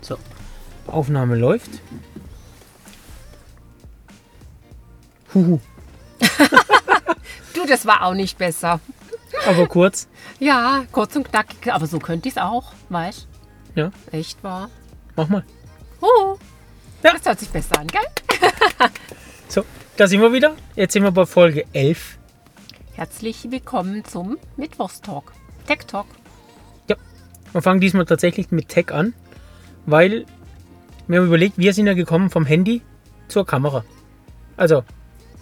So, Aufnahme läuft. Huhu, Du, das war auch nicht besser. aber kurz. Ja, kurz und knackig, aber so könnte ich es auch, weißt Ja, Echt wahr. mach mal. Ja. Das hört sich besser an, gell? So, da sind wir wieder. Jetzt sind wir bei Folge 11. Herzlich willkommen zum Mittwochstalk. Tech Talk. Ja, wir fangen diesmal tatsächlich mit Tech an, weil wir haben überlegt, wir sind ja gekommen vom Handy zur Kamera. Also,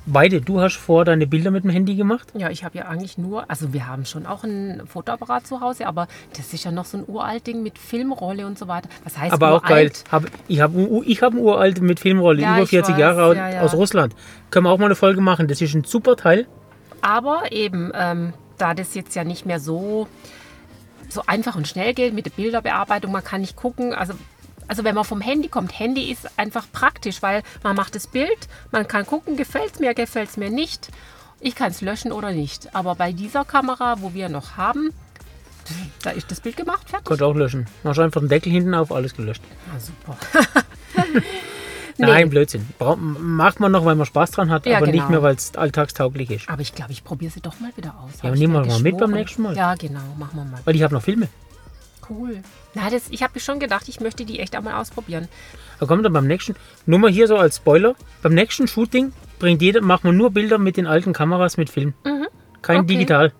beide. Du hast vor deine Bilder mit dem Handy gemacht. Ja, ich habe ja eigentlich nur, also wir haben schon auch ein Fotoapparat zu Hause, aber das ist ja noch so ein uralt Ding mit Filmrolle und so weiter. Was heißt Aber auch geil. uralt? Hab, ich habe ich hab einen uralt mit Filmrolle, Ja, über ich 40 weiß, Jahre aus, ja, ja. aus Russland. Können wir auch mal eine Folge machen. Das ist ein super Teil. Aber eben, ähm, da das jetzt ja nicht mehr so, so einfach und schnell geht mit der Bilderbearbeitung, man kann nicht gucken, also, also wenn man vom Handy kommt, Handy ist einfach praktisch, weil man macht das Bild, man kann gucken, gefällt es mir, gefällt es mir nicht. Ich kann es löschen oder nicht. Aber bei dieser Kamera, wo wir noch haben, da ist das Bild gemacht, fertig. Konnte auch löschen. Machst einfach den Deckel hinten auf, alles gelöscht. Ah, super. Nein, Blödsinn. Bra macht man noch, weil man Spaß dran hat, Ja, aber nicht genau. mehr, weil es alltagstauglich ist. Aber ich glaube, ich probiere sie doch mal wieder aus. Ja, aber nehmen wir mal mit beim nächsten Mal. Ja, genau, machen wir mal. Weil ich habe noch Filme. Cool. Na, das, ich habe mir schon gedacht, ich möchte die echt auch mal ausprobieren. Da kommt dann beim nächsten, nur mal hier so als Spoiler, beim nächsten Shooting bringt jeder, macht man nur Bilder mit den alten Kameras mit Film. Kein Okay. digital.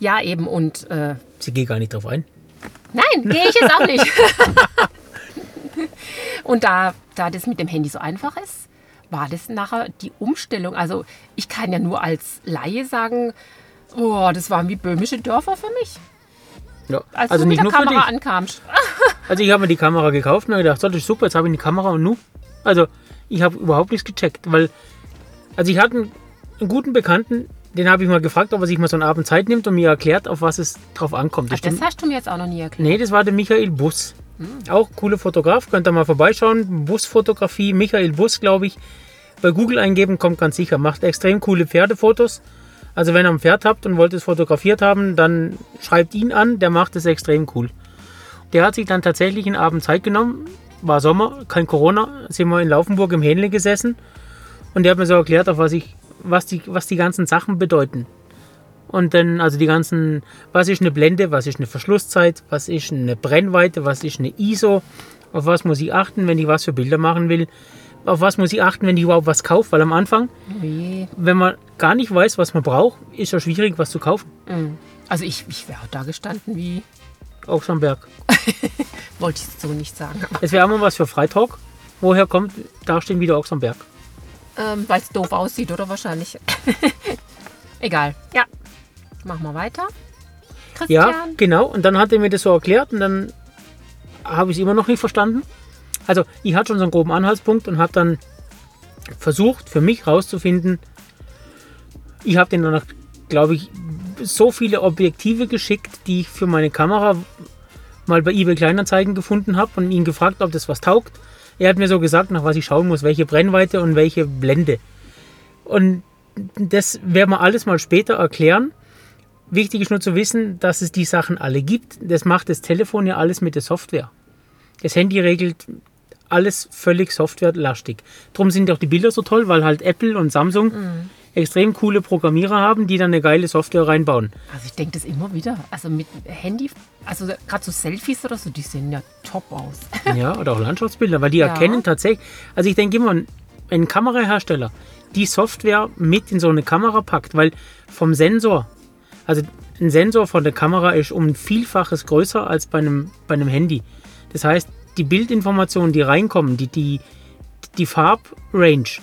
Ja, eben. Und äh, Sie geht gar nicht drauf ein. nein, gehe ich jetzt auch nicht. und da, da das mit dem Handy so einfach ist, war das nachher die Umstellung. Also ich kann ja nur als Laie sagen, oh, das waren wie böhmische Dörfer für mich. Ja. Als Also du mit nicht der nur Kamera ankamst. Also ich habe mir die Kamera gekauft und habe gedacht, das ist super, jetzt habe ich eine Kamera und nu. Also ich habe überhaupt nichts gecheckt, weil, also ich hatte einen, einen guten Bekannten, den habe ich mal gefragt, ob er sich mal so einen Abend Zeit nimmt und mir erklärt, auf was es drauf ankommt. Ach, Das das hast du mir jetzt auch noch nie erklärt. Nee, das war der Michael Bus. Auch cooler Fotograf, könnt ihr mal vorbeischauen. Busfotografie, Michael Bus, glaube ich. Bei Google eingeben, kommt ganz sicher. Macht extrem coole Pferdefotos. Also wenn ihr ein Pferd habt und wollt es fotografiert haben, dann schreibt ihn an, der macht es extrem cool. Der hat sich dann tatsächlich einen Abend Zeit genommen. War Sommer, kein Corona, sind wir in Laufenburg im Hähnle gesessen. Und der hat mir so erklärt, auf was ich, was die, was die ganzen Sachen bedeuten. Und dann, also die ganzen, was ist eine Blende, was ist eine Verschlusszeit, was ist eine Brennweite, was ist eine ISO, auf was muss ich achten, wenn ich was für Bilder machen will, auf was muss ich achten, wenn ich überhaupt was kaufe, weil am Anfang, Nee. wenn man gar nicht weiß, was man braucht, ist ja schwierig, was zu kaufen. Mm. Also ich, ich wäre da gestanden wie, Auch schon Berg. wollte ich so nicht sagen. Es wäre auch mal was für Freitalk. Woher kommt, da stehen wieder auch am Berg. Ähm, Weil es doof aussieht, oder wahrscheinlich. Egal. Ja. Machen wir weiter. Ja, Christian. genau. Und dann hat er mir das so erklärt und dann habe ich es immer noch nicht verstanden. Also ich hatte schon so einen groben Anhaltspunkt und habe dann versucht, für mich rauszufinden, ich habe den danach, glaube ich, so viele Objektive geschickt, die ich für meine Kamera mal bei eBay Kleinanzeigen gefunden habe und ihn gefragt, ob das was taugt. Er hat mir so gesagt, nach was ich schauen muss, welche Brennweite und welche Blende. Und das werden wir alles mal später erklären. Wichtig ist nur zu wissen, dass es die Sachen alle gibt. Das macht das Telefon ja alles mit der Software. Das Handy regelt alles völlig softwarelastig. Drum sind auch die Bilder so toll, weil halt Apple und Samsung extrem coole Programmierer haben, die dann eine geile Software reinbauen. Also ich denke das immer wieder. Also mit Handy, also gerade so Selfies oder so, die sehen ja top aus. Ja, oder auch Landschaftsbilder, weil die Ja. erkennen tatsächlich. Also ich denke immer, wenn ein Kamerahersteller die Software mit in so eine Kamera packt, weil vom Sensor, also ein Sensor von der Kamera ist um ein Vielfaches größer als bei einem, bei einem Handy. Das heißt, die Bildinformationen, die reinkommen, die, die, die Farbrange,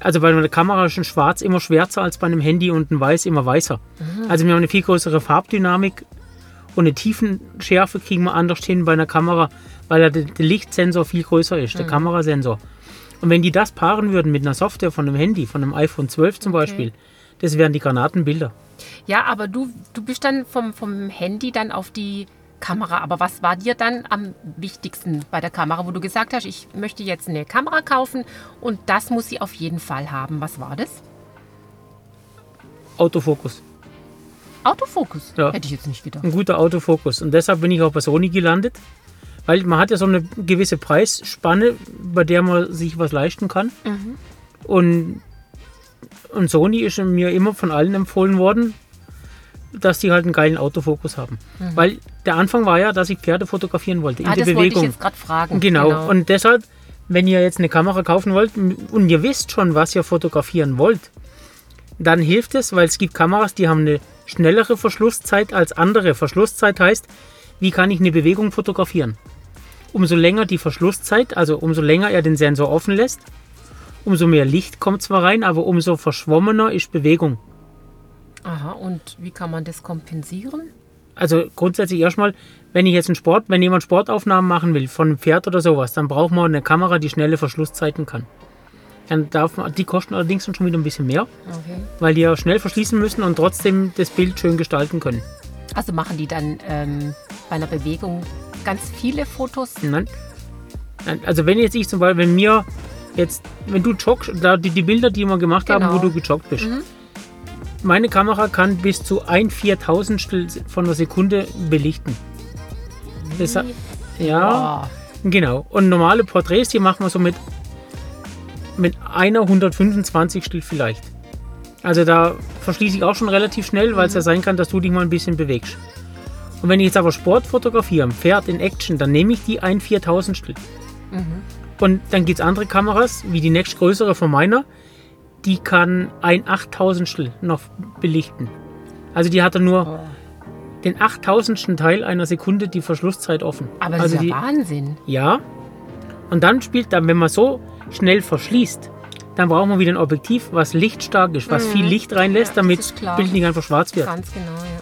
also bei einer Kamera ist ein Schwarz immer schwärzer als bei einem Handy und ein Weiß immer weißer. Also wir haben eine viel größere Farbdynamik und eine Tiefenschärfe kriegen wir anders hin bei einer Kamera, weil der, der Lichtsensor viel größer ist, der Kamerasensor. Und wenn die das paaren würden mit einer Software von einem Handy, von einem iPhone 12 zum Beispiel, das wären die Granatenbilder. Ja, aber du, du bist dann vom, vom Handy dann auf die Kamera. Aber was war dir dann am wichtigsten bei der Kamera, wo du gesagt hast, ich möchte jetzt eine Kamera kaufen und das muss sie auf jeden Fall haben? Was war das? Autofokus. Autofokus? Ja. Hätte ich jetzt nicht gedacht. Ein guter Autofokus. Und deshalb bin ich auch bei Sony gelandet. Weil man hat ja so eine gewisse Preisspanne, bei der man sich was leisten kann. Und, und Sony ist mir immer von allen empfohlen worden, dass die halt einen geilen Autofokus haben. Weil der Anfang war ja, dass ich Pferde fotografieren wollte in Ah, der das wollte ich Bewegung. jetzt gerade fragen. Genau. Und deshalb, wenn ihr jetzt eine Kamera kaufen wollt und ihr wisst schon, was ihr fotografieren wollt, dann hilft es, weil es gibt Kameras, die haben eine schnellere Verschlusszeit als andere. Verschlusszeit heißt, wie kann ich eine Bewegung fotografieren? Umso länger die Verschlusszeit, also umso länger er den Sensor offen lässt, umso mehr Licht kommt zwar rein, aber umso verschwommener ist Bewegung. Aha, und wie kann man das kompensieren? Also grundsätzlich erstmal, wenn ich jetzt einen Sport, wenn jemand Sportaufnahmen machen will von einem Pferd oder sowas, dann braucht man eine Kamera, die schnelle Verschlusszeiten kann. Dann darf man, die kosten allerdings dann schon wieder ein bisschen mehr, Okay. weil die ja schnell verschließen müssen und trotzdem das Bild schön gestalten können. Also machen die dann ähm, bei einer Bewegung ganz viele Fotos? Nein. Also wenn jetzt ich zum Beispiel, wenn mir jetzt, wenn du joggst, da die, die Bilder, die wir gemacht haben, Genau. wo du gejoggt bist. Meine Kamera kann bis zu ein Viertausendstel von einer Sekunde belichten. Das, ja, Oh, genau. Und normale Porträts, die machen wir so mit, mit einer 125 vielleicht. Also da verschließe ich auch schon relativ schnell, weil es ja sein kann, dass du dich mal ein bisschen bewegst. Und wenn ich jetzt aber Sport fotografiere, Pferd in Action, dann nehme ich die ein Viertausendstel. Und dann gibt es andere Kameras, wie die nächstgrößere von meiner, die kann ein Achttausendstel noch belichten. Also die hat dann nur Oh. den achttausendsten Teil einer Sekunde die Verschlusszeit offen. Aber das also ist die, ja Wahnsinn. ja. Und dann spielt dann, wenn man so schnell verschließt, dann braucht man wieder ein Objektiv, was lichtstark ist, was viel Licht reinlässt, Ja, damit das. Bild nicht einfach schwarz wird. Ganz genau, ja.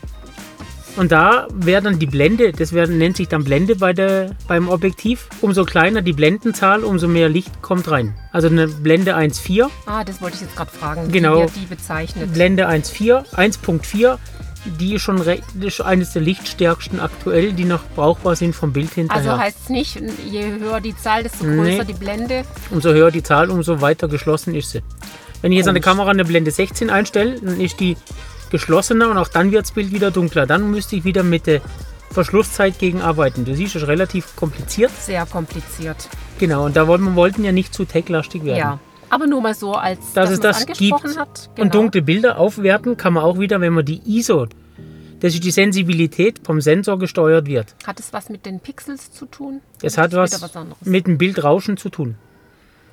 Und da wäre dann die Blende, das wär, nennt sich dann Blende bei der, beim Objektiv. Umso kleiner die Blendenzahl, umso mehr Licht kommt rein. Also eine Blende 1.4, Ah, das wollte ich jetzt gerade fragen, Genau. wie ihr die bezeichnet. Blende 1.4, 1.4, die ist schon ist eines der lichtstärksten aktuell, die noch brauchbar sind vom Bild hinterher. Also heißt es nicht, je höher die Zahl, desto Nee. größer die Blende. umso höher die Zahl, umso weiter geschlossen ist sie. Wenn ich jetzt an der. Kamera eine Blende 16 einstelle, dann ist die geschlossener und auch dann wird das Bild wieder dunkler. Dann müsste ich wieder mit der Verschlusszeit gegen arbeiten. Du siehst, das ist relativ kompliziert. Sehr kompliziert. Genau, und da wollten wir wollten ja nicht zu techlastig werden. Ja. Aber nur mal so, als Dass dass es das angesprochen gibt. hat. Genau. Und dunkle Bilder aufwerten kann man auch wieder, wenn man die ISO, das ist die Sensibilität vom Sensor gesteuert wird. Hat es was mit den Pixels zu tun? Oder hat was, was mit dem Bildrauschen zu tun.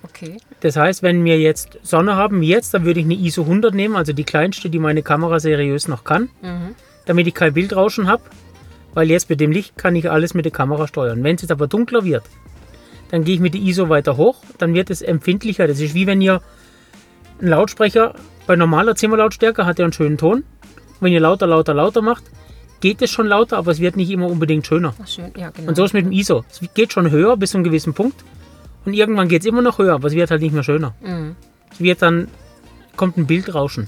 Okay. Das heißt, wenn wir jetzt Sonne haben, wie jetzt, dann würde ich eine ISO 100 nehmen, also die kleinste, die meine Kamera seriös noch kann, Mhm. damit ich kein Bildrauschen habe, weil jetzt mit dem Licht kann ich alles mit der Kamera steuern. Wenn es jetzt aber dunkler wird, dann gehe ich mit der ISO weiter hoch, dann wird es empfindlicher. Das ist wie wenn ihr einen Lautsprecher bei normaler Zimmerlautstärke hat er einen schönen Ton. Wenn ihr lauter, lauter, lauter macht, geht es schon lauter, aber es wird nicht immer unbedingt schöner. Schön. Ja, genau. Und so ist mit dem ISO. Es geht schon höher bis zu einem gewissen Punkt. Und irgendwann geht es immer noch höher, aber es wird halt nicht mehr schöner. Mhm. Es wird dann, kommt ein Bildrauschen.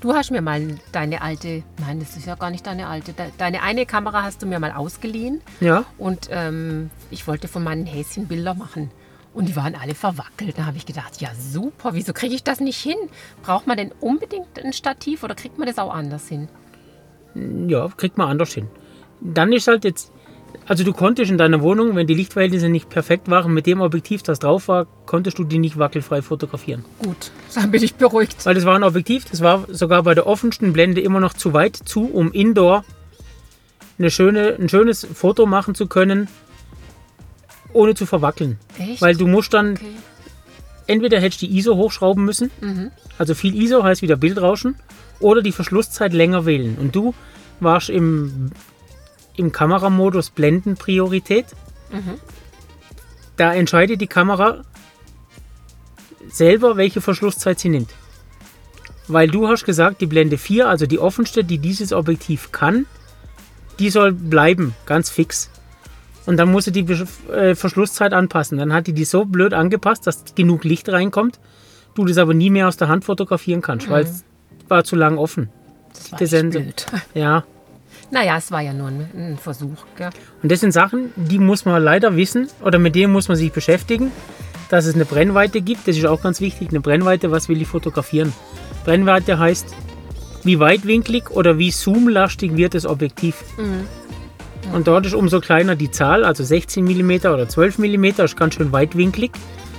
Du hast mir mal deine alte, nein, das ist ja gar nicht deine alte, de- deine eine Kamera hast du mir mal ausgeliehen Ja, und ähm, ich wollte von meinen Häschen Bilder machen. Und die waren alle verwackelt. Da habe ich gedacht, ja super, wieso kriege ich das nicht hin? Braucht man denn unbedingt ein Stativ oder kriegt man das auch anders hin? ja, kriegt man anders hin. Dann ist halt jetzt, also du konntest in deiner Wohnung, wenn die Lichtverhältnisse nicht perfekt waren, mit dem Objektiv, das drauf war, konntest du die nicht wackelfrei fotografieren. Gut, dann bin ich beruhigt. Weil das war ein Objektiv, das war sogar bei der offensten Blende immer noch zu weit zu, um indoor eine schöne, ein schönes Foto machen zu können, ohne zu verwackeln. Echt? Weil du musst dann Okay. entweder hättest du die ISO hochschrauben müssen, also viel ISO heißt wieder Bildrauschen, oder die Verschlusszeit länger wählen. Und du warst im, im Kameramodus Blendenpriorität. Da entscheidet die Kamera selber, welche Verschlusszeit sie nimmt. Weil du hast gesagt, die Blende 4, also die offenste, die dieses Objektiv kann, die soll bleiben, ganz fix. Und dann musst du die äh, Verschlusszeit anpassen. Dann hat die die so blöd angepasst, dass genug Licht reinkommt, du das aber nie mehr aus der Hand fotografieren kannst, weil es war zu lang offen. Das war Sensor. blöd. Ja, Naja, es war ja nur ein, ein Versuch. Gell? Und das sind Sachen, die muss man leider wissen oder mit denen muss man sich beschäftigen, dass es eine Brennweite gibt. Das ist auch ganz wichtig. Eine Brennweite, was will ich fotografieren? Brennweite heißt, wie weitwinklig oder wie zoomlastig wird das Objektiv. Und dort ist umso kleiner die Zahl, also 16 mm oder 12 mm, ist ganz schön weitwinklig.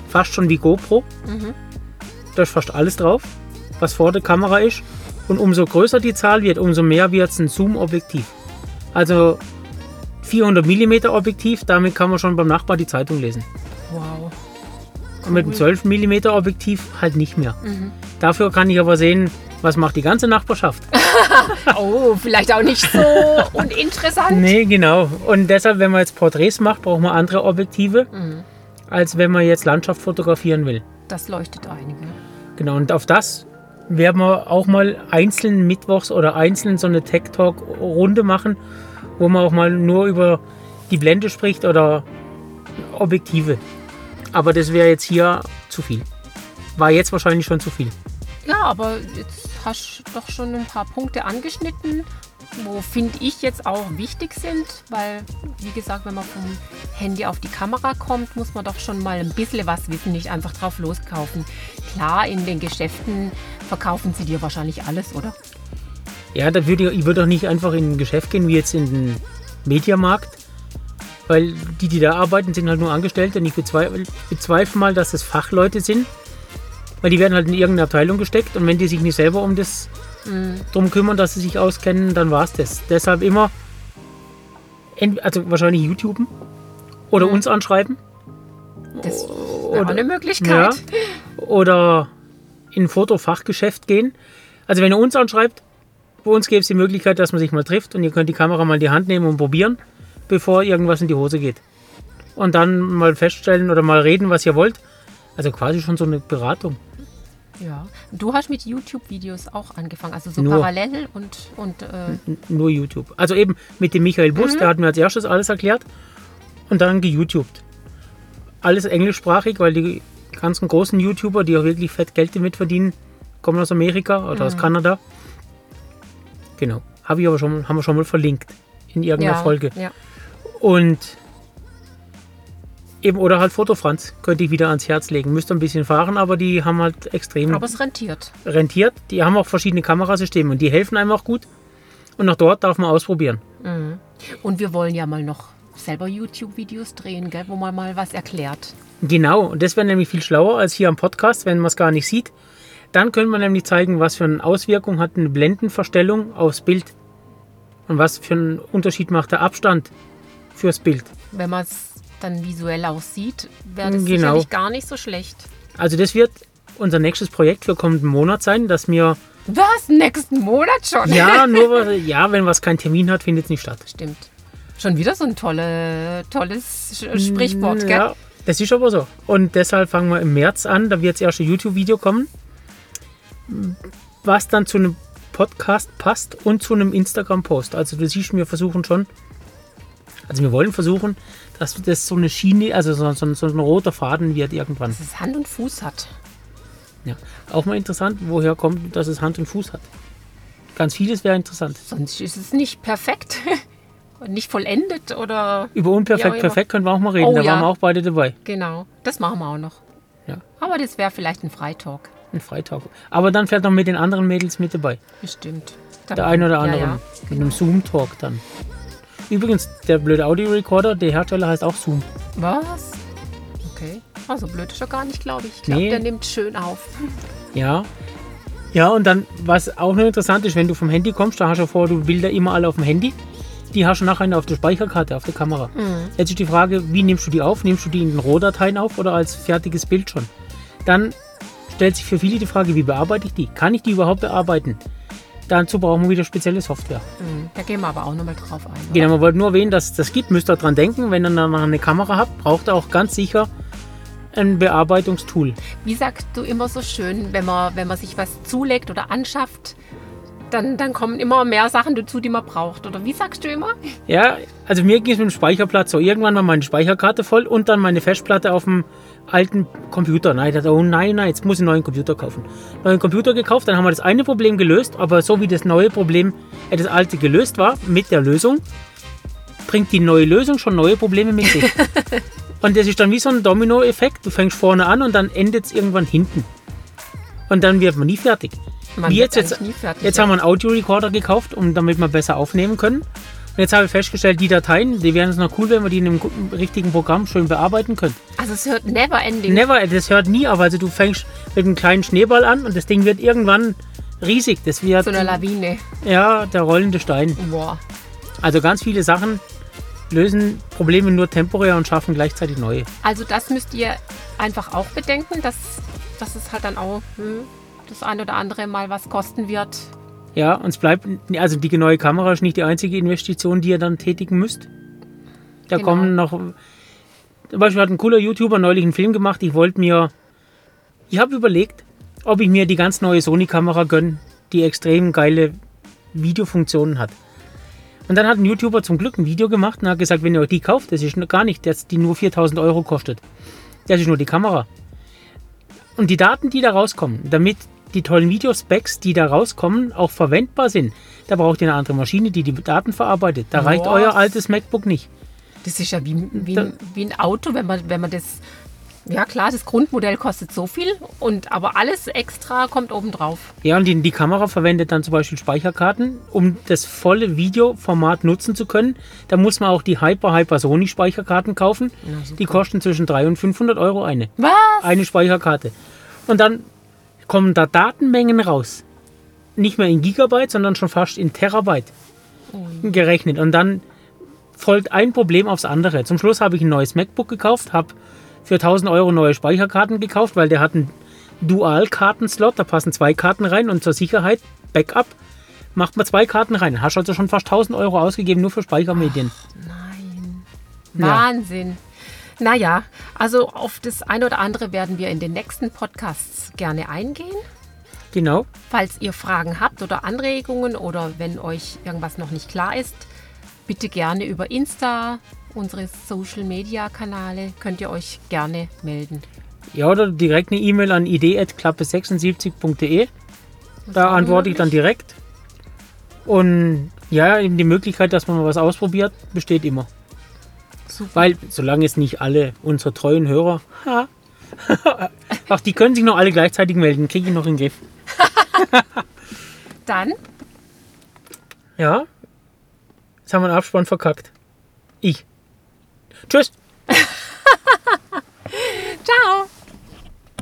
Fast schon wie GoPro. Da ist fast alles drauf, was vor der Kamera ist. Und umso größer die Zahl wird, umso mehr wird es ein Zoom-Objektiv. Also 400 mm Objektiv, damit kann man schon beim Nachbar die Zeitung lesen. Wow. Und mit einem 12 mm Objektiv halt nicht mehr. Dafür kann ich aber sehen, was macht die ganze Nachbarschaft. Oh, vielleicht auch nicht so uninteressant. Nee, genau. Und deshalb, wenn man jetzt Porträts macht, braucht man andere Objektive, als wenn man jetzt Landschaft fotografieren will. Das leuchtet einige. Genau, und auf das werden wir auch mal einzeln mittwochs oder einzeln so eine Tech Talk Runde machen, wo man auch mal nur über die Blende spricht oder Objektive. Aber das wäre jetzt hier zu viel. War jetzt wahrscheinlich schon zu viel. Ja, aber jetzt hast doch schon ein paar Punkte angeschnitten, wo finde ich jetzt auch wichtig sind, weil, wie gesagt, wenn man vom Handy auf die Kamera kommt, muss man doch schon mal ein bisschen was wissen, nicht einfach drauf loskaufen. Klar, in den Geschäften verkaufen sie dir wahrscheinlich alles, oder? Ja, da würde ich, ich würde auch nicht einfach in ein Geschäft gehen, wie jetzt in den Mediamarkt. Weil die, die da arbeiten, sind halt nur Angestellte und ich bezweifle, bezweifle mal, dass das Fachleute sind. Weil die werden halt in irgendeine Abteilung gesteckt und wenn die sich nicht selber um das drum kümmern, dass sie sich auskennen, dann war es das. Deshalb immer, also wahrscheinlich YouTuben oder uns anschreiben Das wäre Oder- eine Möglichkeit. oder in ein Fotofachgeschäft gehen. Also wenn ihr uns anschreibt, bei uns gäbe es die Möglichkeit, dass man sich mal trifft und ihr könnt die Kamera mal in die Hand nehmen und probieren, bevor irgendwas in die Hose geht. Und dann mal feststellen oder mal reden, was ihr wollt. Also quasi schon so eine Beratung. Ja. Du hast mit YouTube-Videos auch angefangen, also so Nur. parallel und, und äh, Nur YouTube. Also eben mit dem Michael Bus, der hat mir als erstes alles erklärt und dann geYouTubed. Alles englischsprachig, weil die ganzen großen YouTuber, die auch wirklich fett Geld damit verdienen, kommen aus Amerika oder aus Kanada. Genau. Habe ich aber schon, haben wir schon mal verlinkt in irgendeiner ja, Folge. Ja. Und eben, oder halt Fotofranz könnte ich wieder ans Herz legen. Müsste ein bisschen fahren, aber die haben halt extrem Aber es rentiert. rentiert. Die haben auch verschiedene Kamerasysteme und die helfen einem auch gut. Und auch dort darf man ausprobieren. Und wir wollen ja mal noch selber YouTube-Videos drehen, gell, wo man mal was erklärt. Genau, und das wäre nämlich viel schlauer als hier am Podcast, wenn man es gar nicht sieht. Dann können wir nämlich zeigen, was für eine Auswirkung hat eine Blendenverstellung aufs Bild. Und was für einen Unterschied macht der Abstand fürs Bild. Wenn man es dann visuell auch sieht, wäre das Genau. sicherlich gar nicht so schlecht. Also das wird unser nächstes Projekt für kommenden Monat sein, dass wir, Was? Nächsten Monat schon? ja, nur, ja, wenn was keinen Termin hat, findet es nicht statt. Stimmt. Schon wieder so ein tolle, tolles Sprichwort, gell? Ja, das ist aber so. Und deshalb fangen wir im März an, da wird das erste YouTube-Video kommen, was dann zu einem Podcast passt und zu einem Instagram-Post. Also du siehst, wir versuchen schon, also wir wollen versuchen, dass das so eine Schiene, also so, so, so ein roter Faden wird irgendwann. Dass es Hand und Fuß hat. Ja. Auch mal interessant, woher kommt, dass es Hand und Fuß hat. Ganz vieles wäre interessant. Sonst ist es nicht perfekt. Und nicht vollendet oder. Über unperfekt, perfekt können wir auch mal reden. Oh da ja. waren wir auch beide dabei. Genau. Das machen wir auch noch. Ja. Aber das wäre vielleicht ein Freitalk. Ein Freitag. Aber dann fährt noch mit den anderen Mädels mit dabei. Bestimmt. Der ein oder Ja, andere. ja. Mit einem Zoom-Talk dann. Übrigens, der blöde Audio-Recorder, der Hersteller heißt auch Zoom. Was? Okay. Also blöd ist er gar nicht, glaube ich. Ich glaube, Nee. der nimmt schön auf. Ja. Ja, und dann, was auch noch interessant ist, wenn du vom Handy kommst, da hast du vor, du Bilder immer alle auf dem Handy. Die hast du nachher auf der Speicherkarte, auf der Kamera. Mhm. Jetzt ist die Frage, wie nimmst du die auf? Nimmst du die in den Rohdateien auf oder als fertiges Bild schon? Dann stellt sich für viele die Frage, wie bearbeite ich die? Kann ich die überhaupt bearbeiten? Dazu brauchen wir wieder spezielle Software. Mhm. Da gehen wir aber auch nochmal drauf ein. oder? Genau, man wollte nur erwähnen, dass das gibt. Müsst ihr dran denken, wenn ihr dann eine Kamera habt, braucht ihr auch ganz sicher ein Bearbeitungstool. Wie sagst du immer so schön, wenn man, wenn man sich was zulegt oder anschafft, dann, dann kommen immer mehr Sachen dazu, die man braucht. Oder wie sagst du immer? Ja, also mir ging es mit dem Speicherplatz so. Irgendwann war meine Speicherkarte voll und dann meine Festplatte auf dem alten Computer. Nein, ich dachte, oh nein, nein, jetzt muss ich einen neuen Computer kaufen. Neuen Computer gekauft, dann haben wir das eine Problem gelöst, aber so wie das neue Problem, äh, das alte gelöst war, mit der Lösung, bringt die neue Lösung schon neue Probleme mit sich. und das ist dann wie so ein Domino-Effekt. Du fängst vorne an und dann endet es irgendwann hinten. Und dann wird man nie fertig. Man Wie jetzt, jetzt, jetzt haben wir einen Audiorecorder gekauft, um damit wir besser aufnehmen können. Und jetzt habe ich festgestellt, die Dateien, die wären es noch cool, wenn wir die in einem guten, richtigen Programm schön bearbeiten können. Also es hört never ending. Never, das hört nie auf. Also du fängst mit einem kleinen Schneeball an und das Ding wird irgendwann riesig. Das wird so eine Lawine. ja der rollende Stein. Boah. Also ganz viele Sachen lösen Probleme nur temporär und schaffen gleichzeitig neue. Also das müsst ihr einfach auch bedenken, dass, dass es halt dann auch hm, das ein oder andere mal was kosten wird. Ja, uns bleibt, also die neue Kamera ist nicht die einzige Investition, die ihr dann tätigen müsst. Da Genau. kommen noch, zum Beispiel hat ein cooler YouTuber neulich einen Film gemacht. Ich wollte mir, ich habe überlegt, ob ich mir die ganz neue Sony-Kamera gönne, die extrem geile Videofunktionen hat. Und dann hat ein YouTuber zum Glück ein Video gemacht und hat gesagt, wenn ihr euch die kauft, das ist gar nicht, dass die nur 4000 Euro kostet. Das ist nur die Kamera. Und die Daten, die da rauskommen, damit die tollen Videospecs, die da rauskommen, auch verwendbar sind, da braucht ihr eine andere Maschine, die die Daten verarbeitet. Da reicht Was? euer altes MacBook nicht. Das ist ja wie, wie, Da- wie ein Auto, wenn man, wenn man das. Ja klar, das Grundmodell kostet so viel und aber alles extra kommt obendrauf. Ja, und die, die Kamera verwendet dann zum Beispiel Speicherkarten, um das volle Videoformat nutzen zu können. Da muss man auch die Hyper Hyper Sony Speicherkarten kaufen. die kosten zwischen 300 und 500 Euro eine. Was? Eine Speicherkarte. Und dann kommen da Datenmengen raus. Nicht mehr in Gigabyte, sondern schon fast in Terabyte gerechnet. Und dann folgt ein Problem aufs andere. Zum Schluss habe ich ein neues MacBook gekauft, habe für 1000 Euro neue Speicherkarten gekauft, weil der hat einen Dual-Kartenslot, da passen zwei Karten rein und zur Sicherheit, Backup, macht man zwei Karten rein. Hast also schon fast 1000 Euro ausgegeben, nur für Speichermedien. Nein. Ja. Wahnsinn. Naja, also auf das eine oder andere werden wir in den nächsten Podcasts gerne eingehen. Genau. Falls ihr Fragen habt oder Anregungen oder wenn euch irgendwas noch nicht klar ist, bitte gerne über Insta, unsere Social Media Kanäle, könnt ihr euch gerne melden. Ja, oder direkt eine E-Mail an idee.klappe76.de. Da antworte ich dann direkt. Und ja, eben die Möglichkeit, dass man mal was ausprobiert, besteht immer. Super. Weil solange es nicht alle unsere treuen Hörer. Ach, die können sich noch alle gleichzeitig melden. Kriege ich noch in den Griff. Dann? Ja. Jetzt haben wir einen Abspann verkackt. Ich. Tschüss. Ciao.